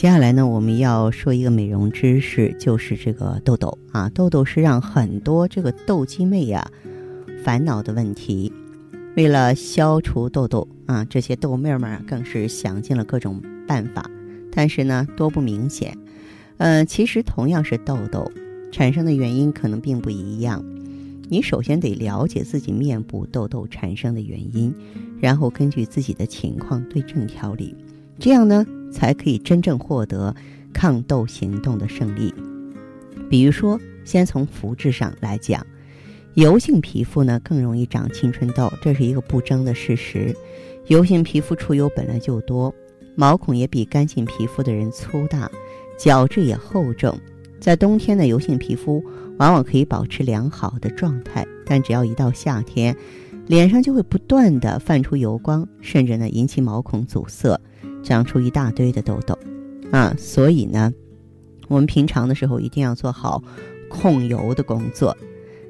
接下来呢，我们要说一个美容知识，就是这个痘痘啊，痘痘是让很多这个痘肌妹呀烦恼的问题。为了消除痘痘啊，这些痘妹们更是想尽了各种办法，但是呢，多不明显。呃，其实同样是痘痘，产生的原因可能并不一样。你首先得了解自己面部痘痘产生的原因，然后根据自己的情况对症调理，这样呢。才可以真正获得抗痘行动的胜利。比如说，先从肤质上来讲，油性皮肤呢更容易长青春痘，这是一个不争的事实。油性皮肤出油本来就多，毛孔也比干性皮肤的人粗大，角质也厚重。在冬天呢，油性皮肤往往可以保持良好的状态，但只要一到夏天，脸上就会不断的泛出油光，甚至呢引起毛孔阻塞。长出一大堆的痘痘，啊，所以呢，我们平常的时候一定要做好控油的工作。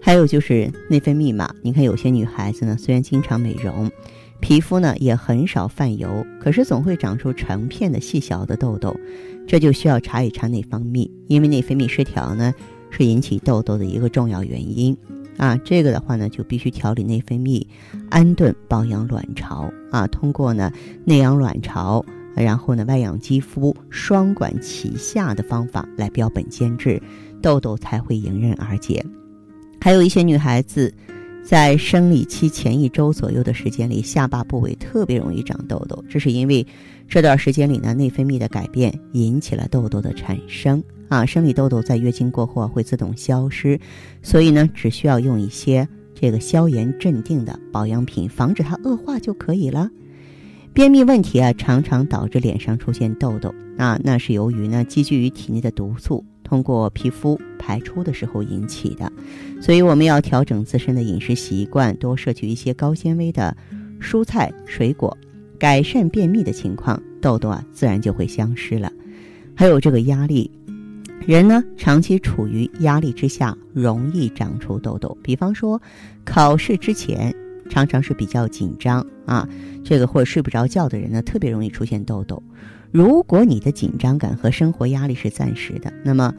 还有就是内分泌嘛，你看有些女孩子呢，虽然经常美容，皮肤呢也很少泛油，可是总会长出成片的细小的痘痘，这就需要查一查内分泌，因为内分泌失调呢是引起痘痘的一个重要原因。啊，这个的话呢，就必须调理内分泌，安顿保养卵巢啊，通过呢内养卵巢。然后呢，外养肌肤，双管齐下的方法来标本兼治，痘痘才会迎刃而解。还有一些女孩子，在生理期前一周左右的时间里，下巴部位特别容易长痘痘，这是因为这段时间里呢，内分泌的改变引起了痘痘的产生啊。生理痘痘在月经过后会自动消失，所以呢，只需要用一些这个消炎镇定的保养品，防止它恶化就可以了。便秘问题啊，常常导致脸上出现痘痘啊，那是由于呢积聚于体内的毒素通过皮肤排出的时候引起的，所以我们要调整自身的饮食习惯，多摄取一些高纤维的蔬菜水果，改善便秘的情况，痘痘啊自然就会消失了。还有这个压力，人呢长期处于压力之下，容易长出痘痘。比方说，考试之前。常常是比较紧张啊，这个或者睡不着觉的人呢，特别容易出现痘痘。如果你的紧张感和生活压力是暂时的，那么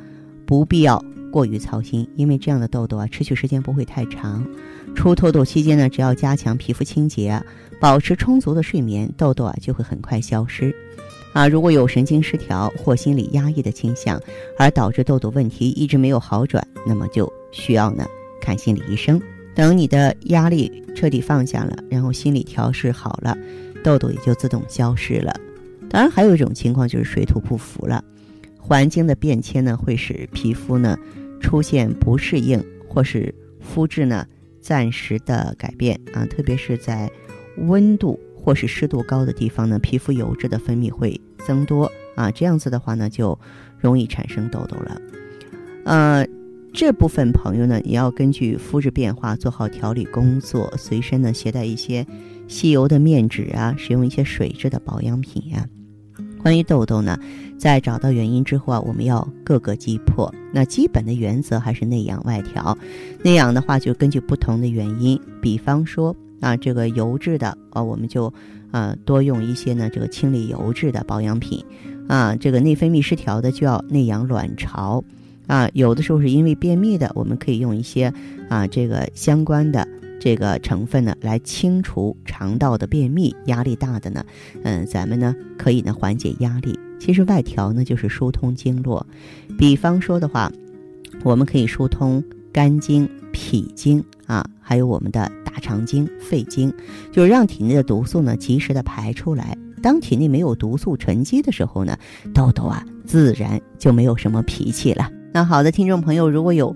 不必要过于操心，因为这样的痘痘啊，持续时间不会太长。出痘痘期间呢，只要加强皮肤清洁，保持充足的睡眠，痘痘啊就会很快消失。啊，如果有神经失调或心理压抑的倾向，而导致痘痘问题一直没有好转，那么就需要呢看心理医生。等你的压力彻底放下了，然后心理调试好了，痘痘也就自动消失了。当然，还有一种情况就是水土不服了，环境的变迁呢，会使皮肤呢出现不适应，或是肤质呢暂时的改变啊。特别是在温度或是湿度高的地方呢，皮肤油脂的分泌会增多啊。这样子的话呢，就容易产生痘痘了。呃。这部分朋友呢，也要根据肤质变化做好调理工作，随身呢携带一些吸油的面纸啊，使用一些水质的保养品呀。关于痘痘呢，在找到原因之后啊，我们要各个击破。那基本的原则还是内养外调。内养的话，就根据不同的原因，比方说啊，这个油质的啊，我们就啊多用一些呢这个清理油质的保养品啊。这个内分泌失调的，就要内养卵巢。啊，有的时候是因为便秘的，我们可以用一些啊这个相关的这个成分呢，来清除肠道的便秘。压力大的呢，嗯，咱们呢可以呢缓解压力。其实外调呢就是疏通经络，比方说的话，我们可以疏通肝经、脾经啊，还有我们的大肠经、肺经，就是让体内的毒素呢及时的排出来。当体内没有毒素沉积的时候呢，痘痘啊自然就没有什么脾气了。那好的，听众朋友，如果有